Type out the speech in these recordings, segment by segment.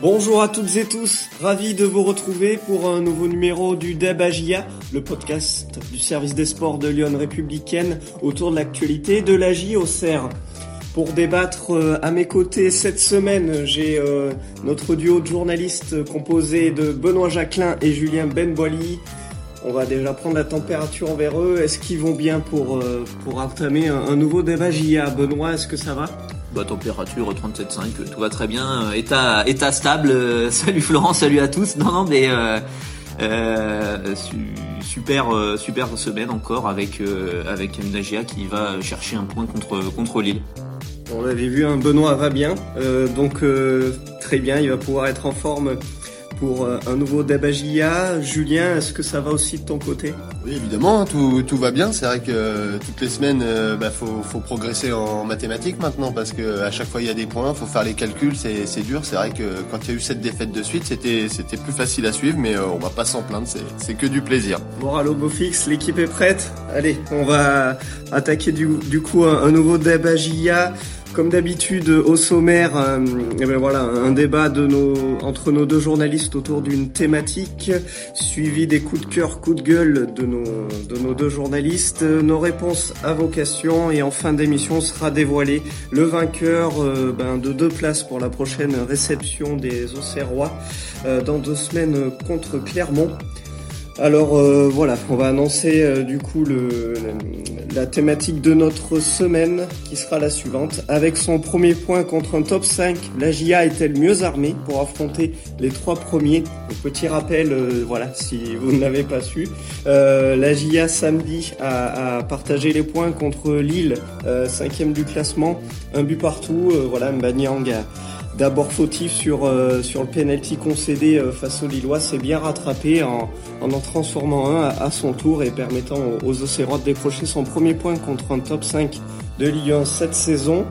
Bonjour à toutes et tous, ravi de vous retrouver pour un nouveau numéro du Debagia, le podcast du service des sports de Lyon républicaine autour de l'actualité de la JOCR. Pour débattre euh, à mes côtés cette semaine, j'ai euh, notre duo de journalistes composé de Benoît Jacquelin et Julien Benboili. On va déjà prendre la température envers eux. Est-ce qu'ils vont bien pour, euh, entamer un, un nouveau débat JA Benoît, est-ce que ça va? Température 37,5, tout va très bien. État, état stable. salut Florent, salut à tous. Non, non, mais euh, euh, super, euh, super semaine encore avec euh, avec une AGA qui va chercher un point contre contre Lille. On l'avait vu, un Benoît va bien, euh, donc euh, très bien, il va pouvoir être en forme pour euh, un nouveau Dabagia. Julien, est-ce que ça va aussi de ton côté? Oui, évidemment, tout, tout va bien. C'est vrai que euh, toutes les semaines, euh, bah, faut, faut progresser en mathématiques maintenant parce que à chaque fois il y a des points, faut faire les calculs, c'est, c'est dur. C'est vrai que quand il y a eu cette défaite de suite, c'était, c'était plus facile à suivre, mais on va pas s'en plaindre. C'est, c'est que du plaisir. Moral au beau fixe, l'équipe est prête? Allez, on va attaquer du, du coup un, un nouveau Dabagia. Comme d'habitude, au sommaire, euh, eh ben voilà, un débat entre nos deux journalistes autour d'une thématique, suivi des coups de cœur, coups de gueule de nos, de nos deux journalistes. Nos réponses à vos questions et en fin d'émission sera dévoilé le vainqueur euh, ben, de deux places pour la prochaine réception des Auxerrois euh, dans deux semaines contre Clermont. Alors euh, voilà, on va annoncer euh, du coup la thématique de notre semaine qui sera la suivante. Avec son premier point contre un top 5, la GIA est-elle mieux armée pour affronter les trois premiers? Petit rappel, euh, voilà, si vous ne l'avez pas su, la GIA samedi a, partagé les points contre Lille, cinquième du classement, un but partout. Voilà, Mbanyang d'abord fautif sur, euh, sur le penalty concédé euh, face aux Lillois, s'est bien rattrapé en, en transformant un à, son tour et permettant aux, aux de décrocher son premier point contre un top 5 de 1 cette saison.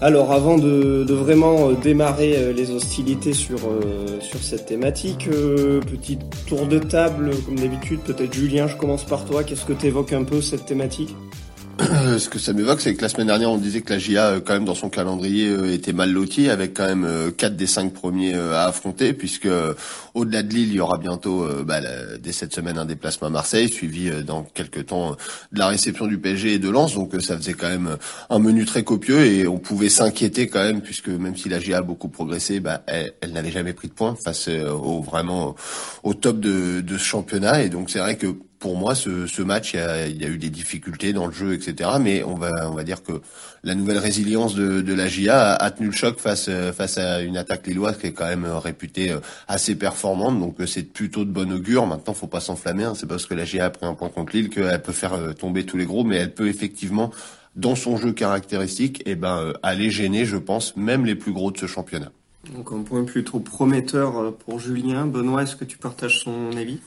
Alors avant de, vraiment euh, démarrer les hostilités sur, sur cette thématique, petit tour de table comme d'habitude, peut-être Julien, je commence par toi, qu'est-ce que tu évoques un peu cette thématique? Ce que ça m'évoque, c'est que la semaine dernière, on disait que la GIA, euh, quand même, dans son calendrier, euh, était mal lotie, avec quand même euh, quatre des cinq premiers euh, à affronter, puisque euh, au-delà de Lille, il y aura bientôt, euh, bah, dès cette semaine, un déplacement à Marseille, suivi euh, dans quelques temps euh, de la réception du PSG et de Lens. Donc, euh, ça faisait quand même euh, un menu très copieux et on pouvait s'inquiéter quand même, puisque même si la GIA a beaucoup progressé, bah, elle, elle n'avait jamais pris de points face euh, au vraiment au top de, de ce championnat. Et donc, c'est vrai que pour moi, ce, match, il y, a, eu des difficultés dans le jeu, etc. Mais on va, dire que la nouvelle résilience de, la GIA a, tenu le choc face, euh, face à une attaque lilloise qui est quand même euh, réputée euh, assez performante. Donc c'est plutôt de bon augure. Maintenant, faut pas s'enflammer. Hein. C'est parce que la GIA a pris un point contre Lille qu'elle peut faire tomber tous les gros, mais elle peut effectivement, dans son jeu caractéristique, eh ben, aller gêner, je pense, même les plus gros de ce championnat. Donc un point plutôt prometteur pour Julien. Benoît, est-ce que tu partages son avis?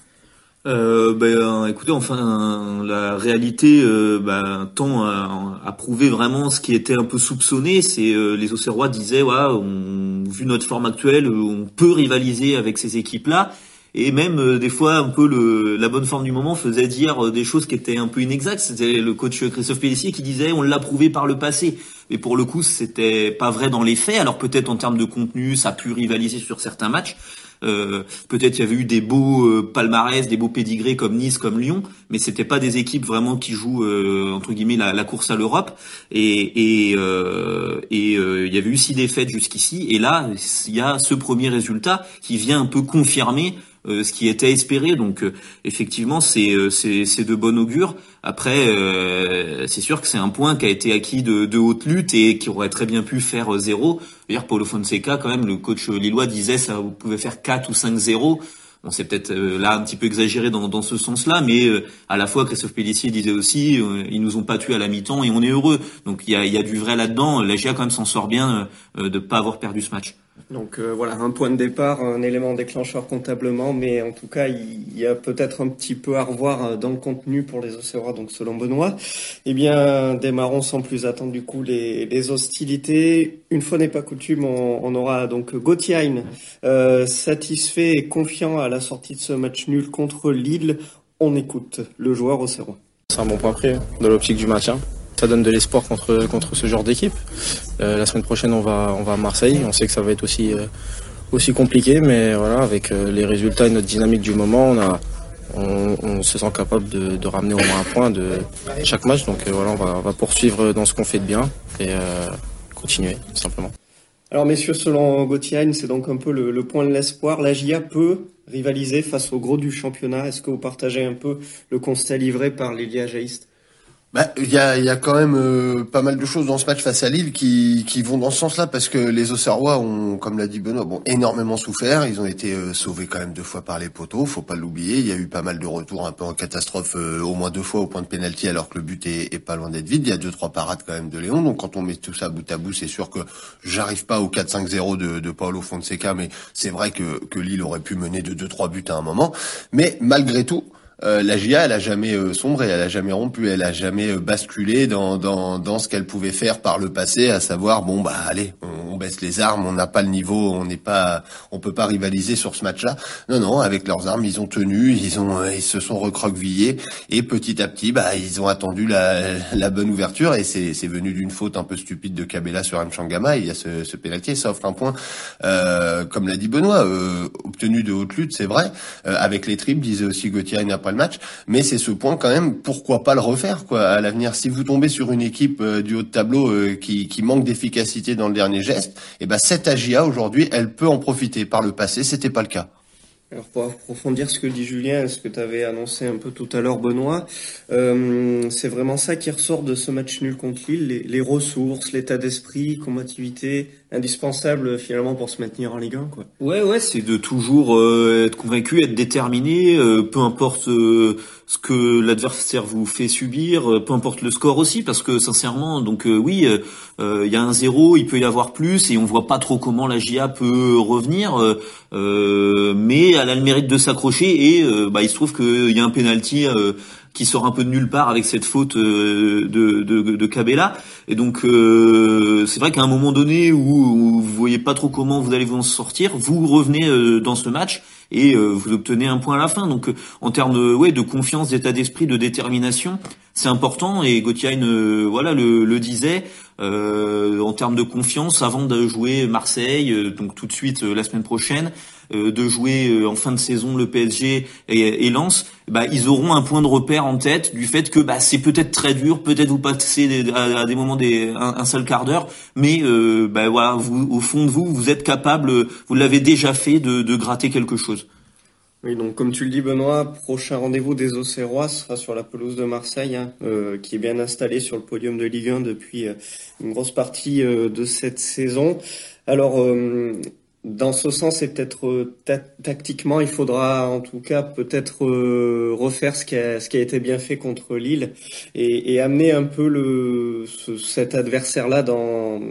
Euh, ben, écoutez, enfin, la réalité euh, ben, tend à, prouver vraiment ce qui était un peu soupçonné. C'est euh, les Auxerrois disaient, ouais, on, vu notre forme actuelle, euh, on peut rivaliser avec ces équipes-là. Et même euh, des fois, un peu le, la bonne forme du moment faisait dire euh, des choses qui étaient un peu inexactes. C'était le coach Christophe Pellissier qui disait, on l'a prouvé par le passé. Mais pour le coup, c'était pas vrai dans les faits. Alors peut-être en termes de contenu, ça a pu rivaliser sur certains matchs. Euh, peut-être il y avait eu des beaux euh, palmarès, des beaux pédigrés comme Nice, comme Lyon, mais c'était pas des équipes vraiment qui jouent euh, entre guillemets la, la course à l'Europe. Et et euh, et euh, il y avait eu six défaites jusqu'ici, et là il y a ce premier résultat qui vient un peu confirmer ce qui était espéré. Donc euh, effectivement c'est euh, c'est c'est de bon augure. Après euh, c'est sûr que c'est un point qui a été acquis de, de haute lutte et qui aurait très bien pu faire euh, zéro. D'ailleurs Paulo Fonseca quand même le coach lillois disait ça vous pouvez faire 4 ou 5-0. Bon, c'est peut-être euh, là un petit peu exagéré dans, dans ce sens-là, mais euh, à la fois Christophe Pellissier disait aussi, euh, ils nous ont pas tués à la mi-temps et on est heureux. Donc il y a, y a du vrai là-dedans. La GIA quand même s'en sort bien euh, euh, de pas avoir perdu ce match. Donc euh, voilà, un point de départ, un élément déclencheur comptablement, mais en tout cas, il y a peut-être un petit peu à revoir euh, dans le contenu pour les Océrois, donc selon Benoît. Eh bien, démarrons sans plus attendre du coup les, hostilités. Une fois n'est pas coutume, on, aura donc Gauthier euh, satisfait et confiant à la sortie de ce match nul contre Lille. On écoute le joueur Océrois. C'est un bon point pris hein, l'optique du maintien. Ça donne de l'espoir contre, contre ce genre d'équipe. Euh, la semaine prochaine, on va, on va à Marseille. On sait que ça va être aussi euh, aussi compliqué, mais voilà, avec les résultats et notre dynamique du moment, on a on, se sent capable de, ramener au moins un point de chaque match. Donc voilà, on va, poursuivre dans ce qu'on fait de bien et continuer simplement. Alors messieurs, selon Gauthier, c'est donc un peu le, point de l'espoir. La GIA peut rivaliser face au gros du championnat. Est-ce que vous partagez un peu le constat livré par les Bah, il y a, y a quand même euh, pas mal de choses dans ce match face à Lille qui, qui vont dans ce sens-là parce que les Auxerrois ont, comme l'a dit Benoît, bon, énormément souffert. Ils ont été euh, sauvés quand même deux fois par les poteaux, faut pas l'oublier. Il y a eu pas mal de retours un peu en catastrophe, euh, au moins deux fois au point de pénalty alors que le but est, est pas loin d'être vide. Il y a deux trois parades quand même de Léon. Donc quand on met tout ça bout à bout, c'est sûr que j'arrive pas au 4-5-0 de, de Paolo Fonseca, mais c'est vrai que, que Lille aurait pu mener de deux trois buts à un moment. Mais malgré tout, euh, la GIA, elle a jamais euh, sombré, elle a jamais rompu, elle a jamais euh, basculé dans, dans, dans ce qu'elle pouvait faire par le passé, à savoir bon bah allez, on, baisse les armes, on n'a pas le niveau, on n'est pas, on peut pas rivaliser sur ce match-là. Non non, avec leurs armes, ils ont tenu, ils ont, ils se sont recroquevillés et petit à petit, bah ils ont attendu la, la bonne ouverture et c'est, c'est venu d'une faute un peu stupide de Kabela sur Mchangama. Il y a ce, ce pénalty, ça offre un point, comme l'a dit Benoît, obtenu de haute lutte, c'est vrai, avec les tripes, disait aussi Gauthier Mais c'est ce point quand même, pourquoi pas le refaire quoi à l'avenir Si vous tombez sur une équipe euh, du haut de tableau euh, qui, qui, manque d'efficacité dans le dernier geste, et eh ben cette AGA aujourd'hui, elle peut en profiter. Par le passé, c'était pas le cas. Alors pour approfondir ce que dit Julien, ce que tu avais annoncé un peu tout à l'heure Benoît, euh, c'est vraiment ça qui ressort de ce match nul contre Lille, les, les ressources, l'état d'esprit, combativité, indispensable finalement pour se maintenir en Ligue 1 quoi. Ouais ouais, c'est de toujours euh, être convaincu, être déterminé, euh, peu importe euh, ce que l'adversaire vous fait subir, peu importe le score aussi parce que sincèrement donc oui, il y a un zéro, il peut y avoir plus et on voit pas trop comment la GIA peut revenir mais elle a le mérite de s'accrocher et bah il se trouve qu'il y a un penalty qui sort un peu de nulle part avec cette faute euh, de, de, de Cabella. Et donc euh, c'est vrai qu'à un moment donné où, vous voyez pas trop comment vous allez vous en sortir, vous revenez euh, dans ce match et vous obtenez un point à la fin. Donc en termes ouais, de confiance, d'état d'esprit, de détermination, c'est important. Et Gauthier voilà le, le disait. en termes de confiance, avant de jouer Marseille, donc tout de suite la semaine prochaine, euh, de jouer euh, en fin de saison le PSG et, Lens, bah, ils auront un point de repère en tête du fait que bah, c'est peut-être très dur, peut-être vous passez à, des moments un, seul quart d'heure, mais euh, bah, voilà, au fond de vous, vous êtes capable, vous l'avez déjà fait, de, gratter quelque chose. Oui, donc comme tu le dis Benoît, prochain rendez-vous des Auxerrois sera sur la pelouse de Marseille, hein, euh, qui est bien installée sur le podium de Ligue 1 depuis une grosse partie de cette saison. Alors, dans ce sens, c'est peut-être euh, tactiquement, il faudra en tout cas peut-être euh, refaire ce qui, a, ce qui a été bien fait contre Lille et, et amener un peu le, cet adversaire-là dans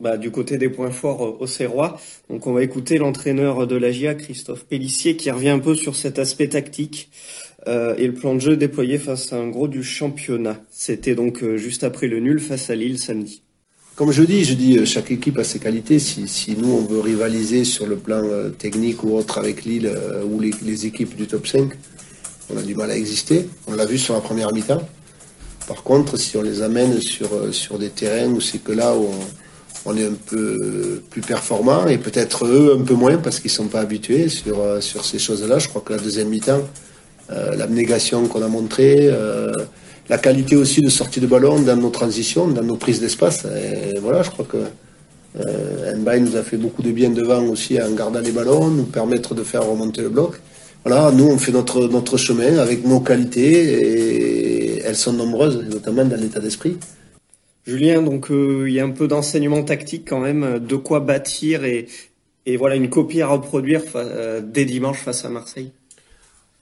bah, du côté des points forts euh, au Serrois. Donc on va écouter l'entraîneur de la GIA, Christophe Pellissier, qui revient un peu sur cet aspect tactique euh, et le plan de jeu déployé face à un gros du championnat. C'était donc juste après le nul face à Lille samedi. Comme je dis, je dis, euh, chaque équipe a ses qualités. Si, nous, on veut rivaliser sur le plan euh, technique ou autre avec Lille euh, ou les, équipes du top 5, on a du mal à exister. On l'a vu sur la première mi-temps. Par contre, si on les amène sur, sur des terrains où c'est que là où on, est un peu plus performant et peut-être eux un peu moins parce qu'ils ne sont pas habitués sur, sur ces choses-là. Je crois que la deuxième mi-temps, l'abnégation qu'on a montrée, la qualité aussi de sortie de ballon dans nos transitions, dans nos prises d'espace. Et voilà, je crois que euh, nous a fait beaucoup de bien devant aussi en gardant les ballons, nous permettre de faire remonter le bloc. Voilà, nous on fait notre, chemin avec nos qualités et elles sont nombreuses, notamment dans l'état d'esprit. Julien, donc euh, il y a un peu d'enseignement tactique quand même, de quoi bâtir et, et voilà une copie à reproduire euh, dès dimanche face à Marseille.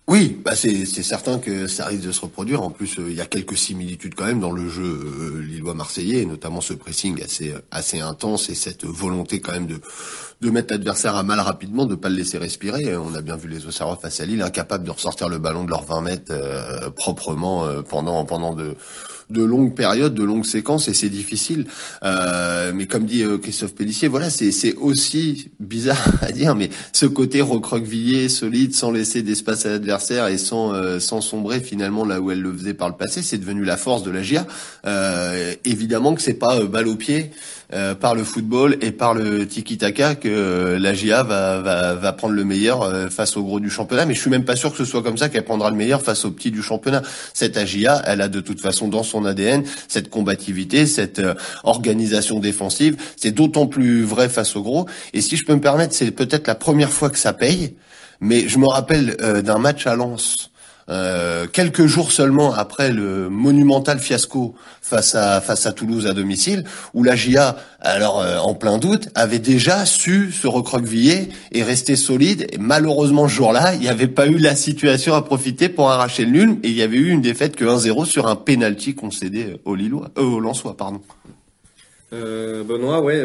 Oui, bah c'est certain que ça risque de se reproduire. En plus, euh, il y a quelques similitudes quand même dans le jeu euh, lillois-marseillais, notamment ce pressing assez assez intense et cette volonté quand même de mettre l'adversaire à mal rapidement, de pas le laisser respirer. On a bien vu les Auxerrois face à Lille, incapables de ressortir le ballon de leurs 20 mètres euh, proprement pendant pendant de de longues périodes, de longues séquences, et c'est difficile. Euh, mais comme dit euh, Christophe Pellissier, voilà, c'est aussi bizarre à dire, mais ce côté recroquevillé, solide, sans laisser d'espace à l'adversaire et sans euh, sans sombrer finalement là où elle le faisait par le passé, c'est devenu la force de la GIA. évidemment que c'est pas balle au pied. Euh, par le football et par le tiki-taka que euh, la GIA va, va, va prendre le meilleur euh, face au gros du championnat. Mais je suis même pas sûr que ce soit comme ça qu'elle prendra le meilleur face au petit du championnat. Cette AGIA, elle a de toute façon dans son ADN cette combativité, cette organisation défensive. C'est d'autant plus vrai face au gros. Et si je peux me permettre, c'est peut-être la première fois que ça paye. Mais je me rappelle d'un match à Lens euh, quelques jours seulement après le monumental fiasco face à face à Toulouse à domicile, où la GIA, alors euh, en plein doute, avait déjà su se recroqueviller et rester solide. Et malheureusement, ce jour-là, il n'y avait pas eu la situation à profiter pour arracher le nul, et il y avait eu une défaite que 1-0 sur un penalty concédé au Lillois, euh, au Lensois, pardon. Benoît, ouais.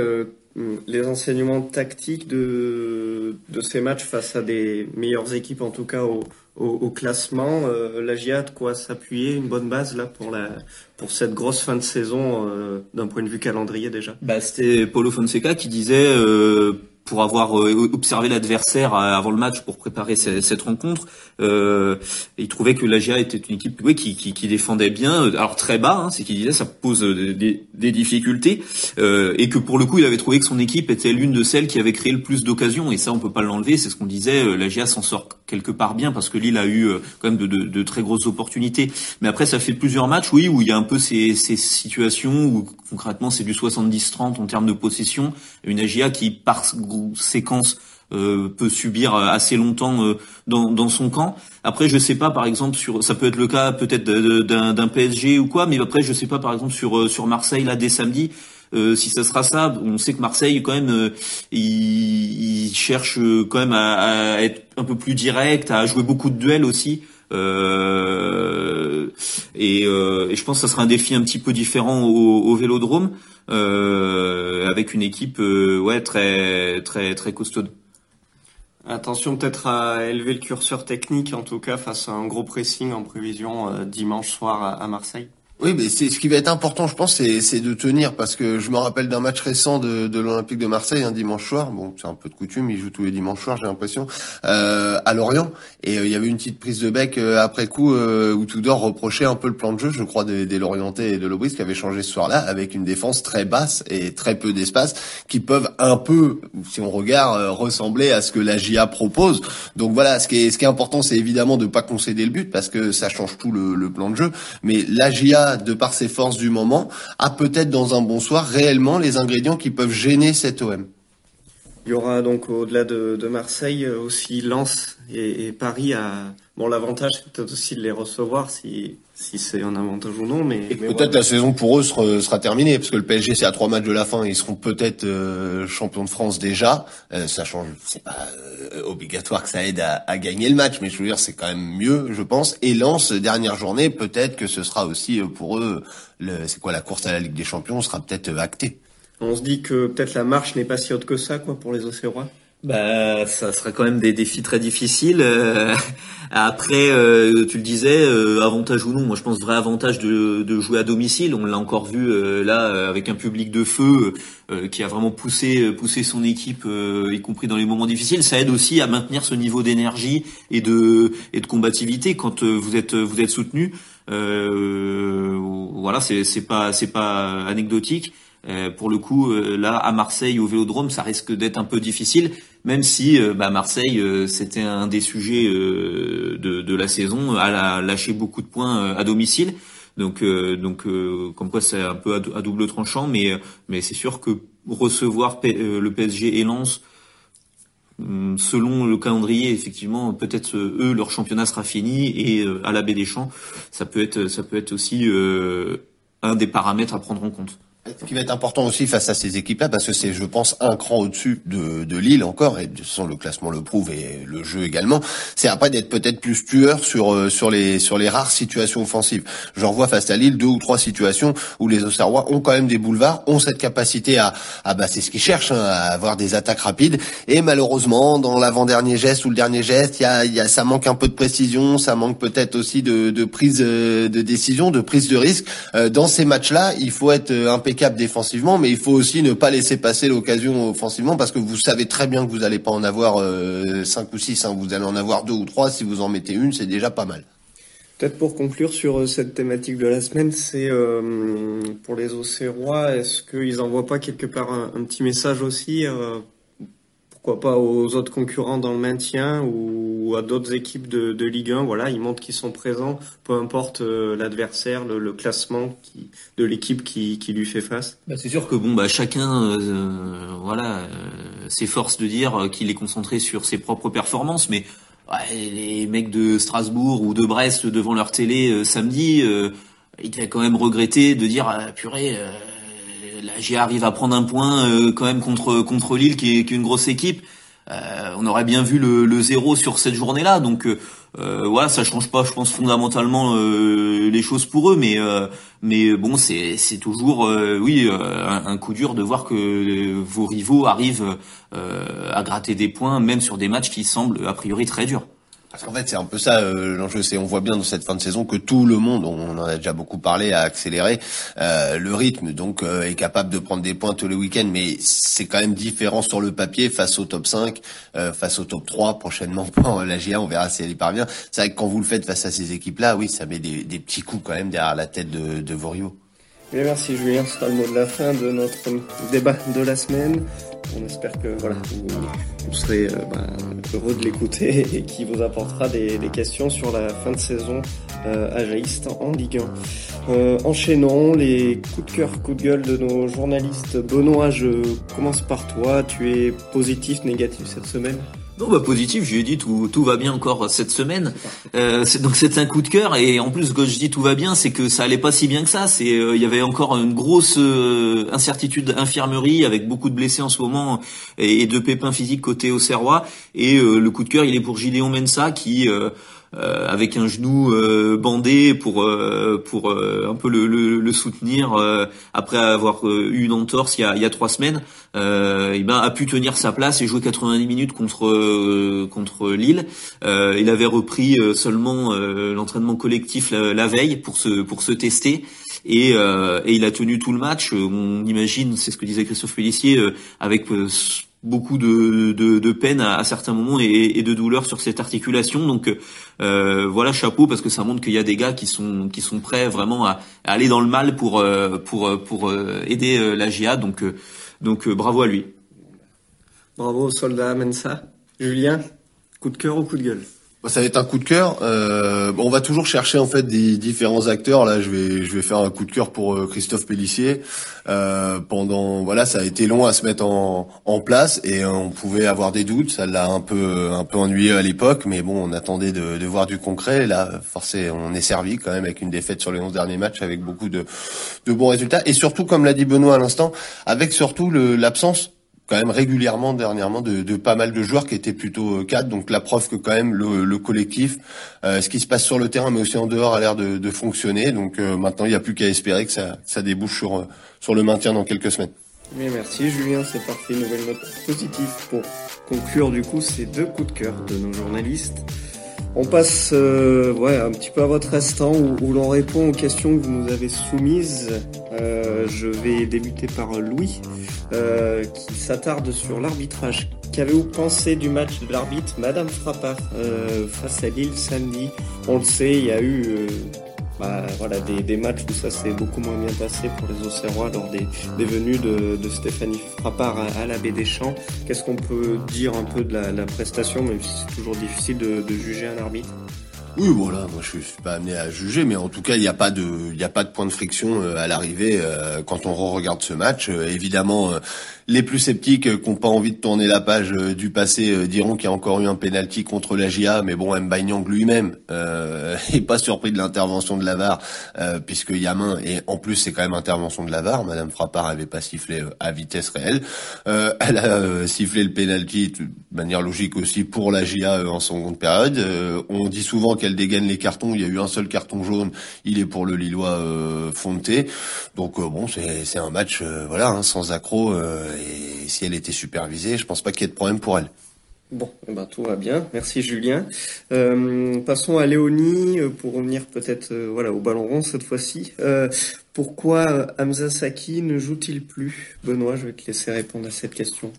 les enseignements tactiques de, de ces matchs face à des meilleures équipes, en tout cas au, au, classement. Euh, la quoi s'appuyer, une bonne base là pour la pour cette grosse fin de saison euh, d'un point de vue calendrier déjà. Bah, c'était Paulo Fonseca qui disait euh, pour avoir euh, observé l'adversaire euh, avant le match pour préparer cette, rencontre. Euh, il trouvait que l'AGA était une équipe oui, qui, qui, qui, défendait bien, alors très bas, hein, c'est qu'il disait ça pose des, des difficultés, euh, et que pour le coup il avait trouvé que son équipe était l'une de celles qui avait créé le plus d'occasions, et ça on peut pas l'enlever, c'est ce qu'on disait, euh, l'AGA s'en sort quelque part bien parce que Lille a eu quand même de, de, de, très grosses opportunités. Mais après ça fait plusieurs matchs, oui, où il y a un peu ces, ces situations où concrètement c'est du 70-30 en termes de possession, une AGA qui par séquence euh, peut subir assez longtemps euh, dans, son camp. Après, je sais pas, par exemple, sur ça peut être le cas peut-être d'un PSG ou quoi, mais après, je sais pas, par exemple, sur euh, sur Marseille là dès samedi. si ça sera ça, on sait que Marseille quand même, il, cherche quand même à, être un peu plus direct, à jouer beaucoup de duels aussi. Euh, et, euh, et, je pense que ça sera un défi un petit peu différent au, au Vélodrome, euh, avec une équipe ouais très très très costaude. Attention peut-être à élever le curseur technique en tout cas face à un gros pressing en prévision dimanche soir à Marseille. Oui, mais c'est ce qui va être important, je pense, c'est de tenir parce que je me rappelle d'un match récent de, de l'Olympique de Marseille un dimanche soir. Bon, c'est un peu de coutume, ils jouent tous les dimanches soirs, j'ai l'impression, euh, à Lorient. Et euh, il y avait une petite prise de bec euh, après coup euh, où Tudor reprochait un peu le plan de jeu, je crois, des, des Lorientais et de Lobris qui avait changé ce soir-là avec une défense très basse et très peu d'espace qui peuvent un peu, si on regarde, euh, ressembler à ce que la GIA propose. Donc voilà, ce qui est, ce qui est important, c'est évidemment de pas concéder le but parce que ça change tout le, le plan de jeu. Mais la De par ses forces du moment, a peut-être dans un bon soir réellement les ingrédients qui peuvent gêner cet OM. Il y aura donc au-delà de, Marseille aussi Lens et, Paris à bon l'avantage c'est peut-être aussi de les recevoir si si c'est un avantage ou non mais, peut-être la saison pour eux sera, terminée parce que le PSG c'est à trois matchs de la fin ils seront peut-être euh, champions de France déjà. Euh, ça change c'est pas euh, obligatoire que ça aide à, à, gagner le match mais je veux dire c'est quand même mieux je pense. Et Lens dernière journée peut-être que ce sera aussi pour eux le c'est quoi la course à la Ligue des Champions sera peut-être actée. On se dit que peut-être la marche n'est pas si haute que ça, quoi, pour les Océrois. Bah, ça sera quand même des défis très difficiles. Euh, après, euh, tu le disais, euh, avantage ou non, moi je pense vrai avantage de, de jouer à domicile. On l'a encore vu là avec un public de feu qui a vraiment poussé poussé son équipe, y compris dans les moments difficiles. Ça aide aussi à maintenir ce niveau d'énergie et de et de combativité quand vous êtes vous êtes soutenu. voilà, c'est pas c'est pas anecdotique. Euh, pour le coup, euh, là, à Marseille, au Vélodrome, ça risque d'être un peu difficile, même si euh, bah, Marseille, c'était un des sujets de, de, la saison, a lâché beaucoup de points à domicile. Donc, donc comme quoi c'est un peu à, double tranchant, mais, mais c'est sûr que recevoir le PSG et Lens, hum, selon le calendrier, effectivement, peut-être eux, leur championnat sera fini et à la baie des Champs, ça peut être, ça peut être aussi un des paramètres à prendre en compte. Ce qui va être important aussi face à ces équipes-là, parce que c'est, je pense, un cran au-dessus de, de Lille encore, et façon le classement le prouve et le jeu également, c'est après d'être peut-être plus tueur sur euh, sur les sur les rares situations offensives. J'en vois face à Lille deux ou trois situations où les Auxerrois ont quand même des boulevards, ont cette capacité à, à bah c'est ce qu'ils cherchent, hein, à avoir des attaques rapides, et malheureusement dans l'avant-dernier geste ou le dernier geste, il y a, y a ça manque un peu de précision, ça manque peut-être aussi de, de prise euh, de décision, de prise de risque. Euh, dans ces matchs-là, il faut être un impeccable défensivement, mais il faut aussi ne pas laisser passer l'occasion offensivement parce que vous savez très bien que vous n'allez pas en avoir euh, cinq ou six, hein. vous allez en avoir deux ou trois. Si vous en mettez une, c'est déjà pas mal. Peut-être pour conclure sur cette thématique de la semaine, c'est pour les Auxerrois, est-ce qu'ils envoient pas quelque part un, un petit message aussi pourquoi pas aux autres concurrents dans le maintien ou à d'autres équipes de, Ligue 1. Voilà, ils montrent qu'ils sont présents, peu importe euh, l'adversaire, le, classement de l'équipe qui, qui, lui fait face. Bah, c'est sûr que bon, bah chacun, euh, voilà, euh, s'efforce de dire qu'il est concentré sur ses propres performances, mais ouais, les mecs de Strasbourg ou de Brest devant leur télé samedi, ils devaient quand même regretter de dire ah, purée la GIA arrive à prendre un point euh, quand même contre contre Lille qui est, qui est une grosse équipe. Euh, on aurait bien vu le, le zéro sur cette journée-là, donc euh, voilà, ça change pas, je pense fondamentalement les choses pour eux, mais mais bon, c'est c'est toujours oui un, un, coup dur de voir que vos rivaux arrivent à gratter des points, même sur des matchs qui semblent a priori très durs. Parce qu'en fait, c'est un peu ça euh, l'enjeu. C'est on voit bien dans cette fin de saison que tout le monde, on en a déjà beaucoup parlé, a accéléré euh, le rythme, donc euh, est capable de prendre des points tous les week-ends. Mais c'est quand même différent sur le papier face au top 5, euh, face au top 3 prochainement pour la GA. On verra si elle y parvient. C'est vrai que quand vous le faites face à ces équipes-là, oui, ça met des, des, petits coups quand même derrière la tête de, de vos rivaux. merci Julien, ce sera le mot de la fin de notre débat de la semaine. On espère que voilà, vous, serez euh, bah, heureux de l'écouter et qui vous apportera des, des, questions sur la fin de saison euh, ajaïste en Ligue 1. Euh, enchaînons les coups de cœur, coups de gueule de nos journalistes. Benoît, je commence par toi. Tu es positif, négatif cette semaine? Non, bah positif. Je lui ai dit tout tout va bien encore cette semaine. Euh, donc c'est un coup de cœur et en plus quand je dis tout va bien, c'est que ça allait pas si bien que ça. C'est euh, il y avait encore une grosse euh, incertitude infirmerie avec beaucoup de blessés en ce moment et, de pépins physiques côté au Serrois. Et euh, le coup de cœur, il est pour Gideon Mensa qui euh, avec un genou euh, bandé pour euh, pour un peu le, le, le soutenir après avoir eu une entorse il y a, il y a trois semaines. il ben, a pu tenir sa place et jouer 90 minutes contre contre Lille. il avait repris seulement l'entraînement collectif la, veille pour se pour se tester et, et il a tenu tout le match. On imagine, c'est ce que disait Christophe Pellissier, avec beaucoup de, de, de peine à, certains moments et, et, de douleur sur cette articulation. Donc euh, voilà, chapeau parce que ça montre qu'il y a des gars qui sont qui sont prêts vraiment à, aller dans le mal pour euh, pour pour euh, aider la GIA. Donc donc bravo à lui. Bravo soldat Mensa. Julien, coup de cœur ou coup de gueule? Ça va être un coup de cœur. Euh, on va toujours chercher en fait des différents acteurs. Là, je vais je vais faire un coup de cœur pour euh, Christophe Pellissier. Euh, pendant voilà, ça a été long à se mettre en, en place et on pouvait avoir des doutes. Ça l'a un peu un peu ennuyé à l'époque, mais bon, on attendait de, de voir du concret. Là, forcément, on est servi quand même avec une défaite sur les 11 derniers matchs, avec beaucoup de de bons résultats et surtout, comme l'a dit Benoît à l'instant, avec surtout l'absence quand même régulièrement dernièrement de, de, pas mal de joueurs qui étaient plutôt euh, cadres. Donc la preuve que quand même le, le collectif, euh, ce qui se passe sur le terrain mais aussi en dehors a l'air de, de, fonctionner. Donc euh, maintenant il n'y a plus qu'à espérer que ça, ça débouche sur, sur le maintien dans quelques semaines. merci Julien, c'est parti. Nouvelle note positive pour conclure du coup ces deux coups de cœur de nos journalistes. On passe euh, ouais, un petit peu à votre instant où, l'on répond aux questions que vous nous avez soumises. Euh, je vais débuter par Louis euh, qui s'attarde sur l'arbitrage. Qu'avez-vous pensé du match de l'arbitre Madame Frappard euh, face à Lille samedi? On le sait, il y a eu bah, voilà, des, matchs où ça s'est beaucoup moins bien passé pour les Auxerrois lors des, venues de, Stéphanie Frappard à, à la des Champs. Qu'est-ce qu'on peut dire un peu de la, prestation, même si c'est toujours difficile de juger un arbitre? Oui, voilà, moi je suis pas amené à juger, mais en tout cas, il n'y a pas de, il n'y a pas de point de friction euh, à l'arrivée euh, quand on re-regarde ce match. Euh, évidemment, les plus sceptiques qui n'ont pas envie de tourner la page du passé diront qu'il y a encore eu un penalty contre la GIA, mais bon, Mbanyang lui-même euh, est pas surpris de l'intervention de Lavar, euh, puisque y a main, et en plus c'est quand même intervention de Lavar. Madame Frappard avait pas sifflé à vitesse réelle, elle a sifflé le penalty de manière logique aussi pour la GIA en seconde période. on dit souvent qu'elle dégaine les cartons. Il y a eu un seul carton jaune. Il est pour le Lillois euh, Fonté. Donc euh, bon, c'est un match euh, voilà hein, sans accro. Euh, et si elle était supervisée, je pense pas qu'il y ait de problème pour elle. Bon, eh ben, tout va bien. Merci Julien. Euh, passons à Léonie pour revenir peut-être voilà au ballon rond cette fois-ci. Euh, pourquoi Hamza Saki ne joue-t-il plus? Benoît, je vais te laisser répondre à cette question.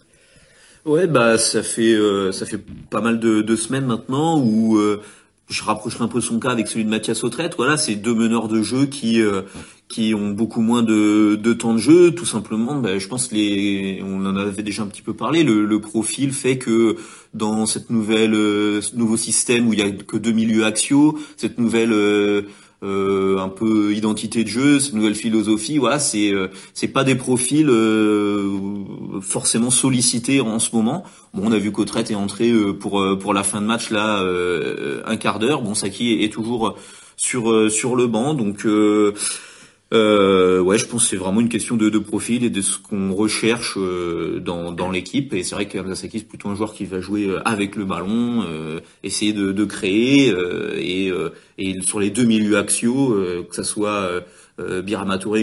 Ouais, bah ça fait ça fait pas mal de, de semaines maintenant où je rapprocherai un peu son cas avec celui de Mathias Autrette. Voilà, c'est deux meneurs de jeu qui euh, qui ont beaucoup moins de, de temps de jeu, tout simplement. Ben, je pense les, on en avait déjà un petit peu parlé. Le, le profil fait que dans cette nouvelle, euh, ce nouveau système où il y a que deux milieux axiaux, cette nouvelle euh, euh, un peu identité de jeu, cette nouvelle philosophie, voilà, c'est c'est pas des profils forcément sollicités en ce moment. Bon, on a vu qu'Autrette est entré pour pour la fin de match là un quart d'heure. Bon, Saki est, est toujours sur sur le banc, donc euh, ouais, je pense que c'est vraiment une question de, profil et de ce qu'on recherche euh, dans, l'équipe. Et c'est vrai que c'est plutôt un joueur qui va jouer euh, avec le ballon, euh, essayer de, créer et, et, sur les deux milieux axiaux, que ça soit euh,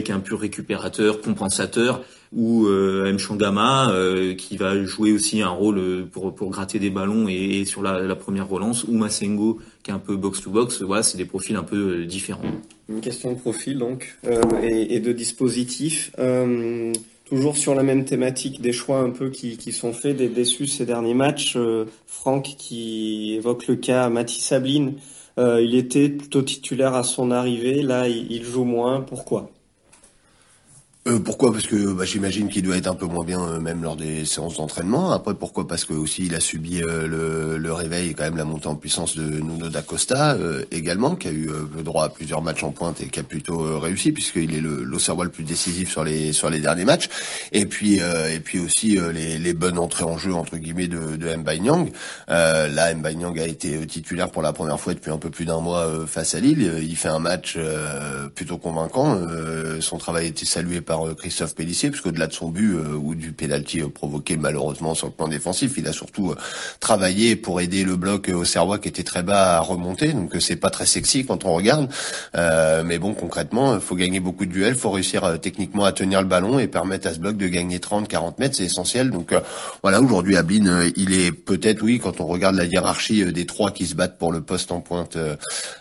un pur récupérateur, compensateur, ou euh, M. Changama qui va jouer aussi un rôle pour, pour gratter des ballons et, sur la, la, première relance, ou Masengo qui est un peu box-to-box. Voilà, c'est des profils un peu différents. Une question de profil donc euh, et, et, de dispositif. Euh, toujours sur la même thématique des choix un peu qui, qui sont faits, des déçus ces derniers matchs. Euh, Franck qui évoque le cas Mathis Sabline. Euh, il était plutôt titulaire à son arrivée. Là, il, il joue moins. Pourquoi? Euh, pourquoi? Parce que bah, j'imagine qu'il doit être un peu moins bien euh, même lors des séances d'entraînement. Après, pourquoi? Parce que aussi il a subi euh, le, le, réveil et quand même la montée en puissance de Nuno da Costa également, qui a eu le droit à plusieurs matchs en pointe et qui a plutôt réussi puisqu'il est l'Auxerrois le, plus décisif sur les sur les derniers matchs. Et puis et puis aussi les, les, bonnes entrées en jeu entre guillemets de, de Nyang. là, Nyang a été titulaire pour la première fois depuis un peu plus d'un mois face à Lille. Il fait un match plutôt convaincant. son travail a été salué par euh, Christophe Pellissier, puisque au-delà de son but euh, ou du penalty euh, provoqué malheureusement sur le plan défensif, il a surtout travaillé pour aider le bloc au Serrois qui était très bas à remonter. Donc c'est pas très sexy quand on regarde, mais bon concrètement, il faut gagner beaucoup de duels, faut réussir techniquement à tenir le ballon et permettre à ce bloc de gagner 30-40 mètres, c'est essentiel. Donc voilà, aujourd'hui Ablin, il est peut-être oui quand on regarde la hiérarchie des trois qui se battent pour le poste en pointe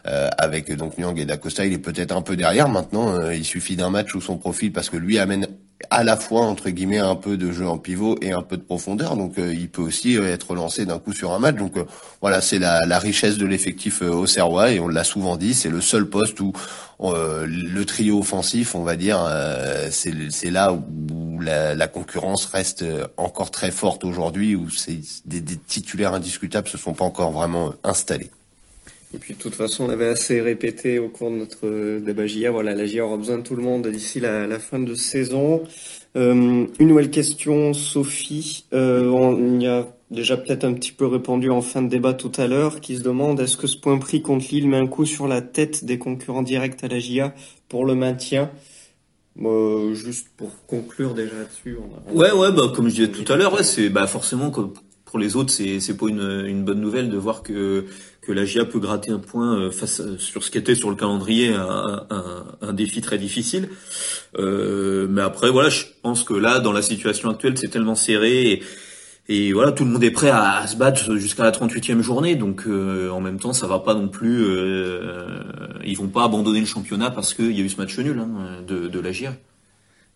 avec donc Nyang et Dacosta, il est peut-être un peu derrière. Maintenant, il suffit d'un match où son profil parce que lui amène à la fois entre guillemets un peu de jeu en pivot et un peu de profondeur. Donc euh, il peut aussi euh, être lancé d'un coup sur un match. Donc euh, voilà c'est la, la, richesse de l'effectif au Serrois et on l'a souvent dit c'est le seul poste où le trio offensif on va dire c'est là où la, concurrence reste encore très forte aujourd'hui où des, des titulaires indiscutables se sont pas encore vraiment installés et puis de toute façon, on avait assez répété au cours de notre débat GIA. Voilà, la GIA aura besoin de tout le monde d'ici la, fin de saison. Euh, une nouvelle question, Sophie. Euh, on y a déjà peut-être un petit peu répondu en fin de débat tout à l'heure, qui se demande est-ce que ce point pris contre Lille met un coup sur la tête des concurrents directs à la GIA pour le maintien? Euh, juste pour conclure déjà là-dessus. Ouais, ouais, bah comme je disais tout à l'heure, ouais, c'est bah forcément que pour les autres, c'est c'est pas une, une bonne nouvelle de voir que que la GIA peut gratter un point euh, face sur ce qui était sur le calendrier un, un, un défi très difficile. Euh, mais après, voilà, je pense que là, dans la situation actuelle, c'est tellement serré. Et, voilà, tout le monde est prêt à, se battre jusqu'à la 38e journée. Donc, euh, en même temps, ça va pas non plus. Euh, ils vont pas abandonner le championnat parce qu'il y a eu ce match nul hein, de, de.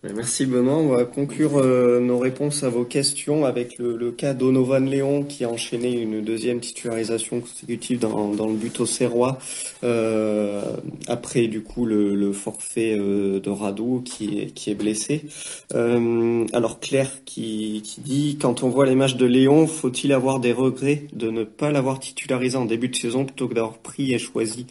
Merci Benoît. On va conclure euh, nos réponses à vos questions avec le, cas d'Onovan Léon qui a enchaîné une deuxième titularisation consécutive dans, le but au Serrois euh, après du coup le, forfait euh, de Radou qui est, blessé. Alors Claire qui, dit quand on voit les matchs de Léon, faut-il avoir des regrets de ne pas l'avoir titularisé en début de saison plutôt que d'avoir pris et choisi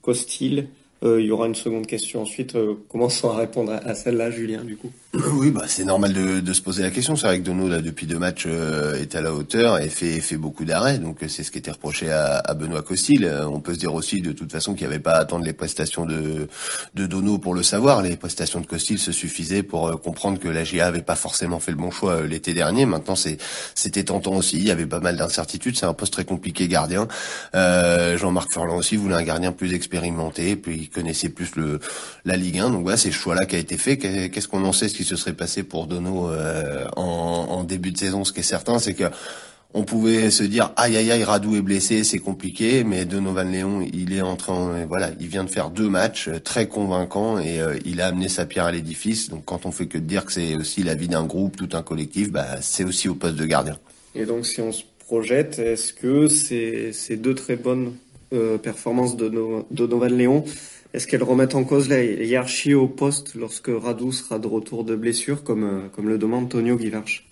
Costil? Il y aura une seconde question ensuite. Euh, commençons à répondre à, celle-là, Julien, du coup? Oui, bah c'est normal de, de, se poser la question. C'est vrai que Dono, là, depuis deux matchs, euh, est à la hauteur et fait, fait beaucoup d'arrêts. Donc c'est ce qui était reproché à, à Benoît Costil. On peut se dire aussi, de toute façon, qu'il n'y avait pas à attendre les prestations de, de Dono pour le savoir. Les prestations de Costil se suffisaient pour comprendre que la GA avait pas forcément fait le bon choix l'été dernier. Maintenant, c'était tentant aussi. Il y avait pas mal d'incertitudes. C'est un poste très compliqué, gardien. Jean-Marc Furlan aussi voulait un gardien plus expérimenté, puis connaissait plus le la Ligue 1. Donc voilà, c'est ce choix-là qui a été fait. Qu'est-ce qu'on en sait, ce qui se serait passé pour Dono euh, en, début de saison? Ce qui est certain, c'est que on pouvait se dire aïe aïe aïe Radou est blessé, c'est compliqué, mais Donovan Léon, il est en train, voilà, il vient de faire deux matchs euh, très convaincants et euh, il a amené sa pierre à l'édifice. Donc quand on fait que de dire que c'est aussi la vie d'un groupe, tout un collectif, bah c'est aussi au poste de gardien. Et donc si on se projette, est-ce que c'est deux très bonnes performances de, de Novan Léon. Est-ce qu'elles remettent en cause la hiérarchie au poste lorsque Radou sera de retour de blessure, comme, comme le demande Tonio Guivarch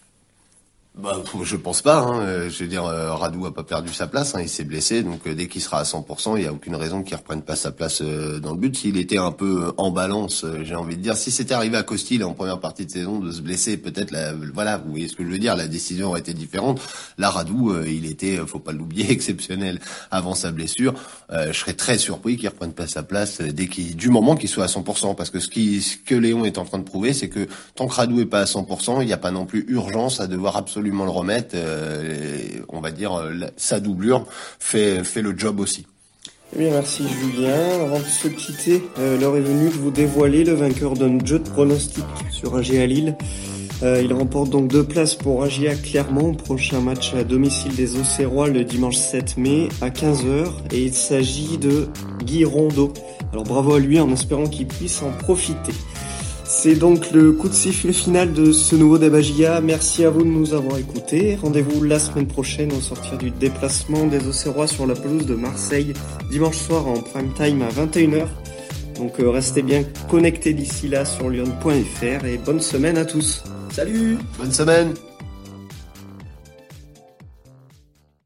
bah, je pense pas. Hein. Euh, je veux dire, euh, Radou a pas perdu sa place. Hein. Il s'est blessé, donc euh, dès qu'il sera à 100%, il y a aucune raison qu'il reprenne pas sa place dans le but. S'il était un peu en balance, j'ai envie de dire, si c'était arrivé à Costil en première partie de saison de se blesser, peut-être, voilà, vous voyez ce que je veux dire, la décision aurait été différente. Là, Radou, il était, faut pas l'oublier, exceptionnel avant sa blessure. je serais très surpris qu'il reprenne pas sa place dès qu'il, du moment qu'il soit à 100%, parce que ce, qui, ce que Léon est en train de prouver, c'est que tant que Radou est pas à 100%, il n'y a pas non plus urgence à devoir absolument le remettre. Euh, on va dire euh, sa doublure fait fait le job aussi. Eh bien, merci Julien. Avant de se quitter, euh, l'heure est venue de vous dévoiler le vainqueur d'un jeu de pronostic sur AGA Lille. il remporte donc deux places pour AGA Clermont, prochain match à domicile des Auxerrois le dimanche 7 mai à 15h. Et il s'agit de Guy Rondeau. Alors bravo à lui en espérant qu'il puisse en profiter. C'est donc le coup de sifflet final de ce nouveau Debagia. Merci à vous de nous avoir écoutés. Rendez-vous la semaine prochaine au sortir du déplacement des Auxerrois sur la pelouse de Marseille, dimanche soir en prime time à 21h. Donc euh, restez bien connectés d'ici là sur lyon.fr et bonne semaine à tous. Salut Bonne semaine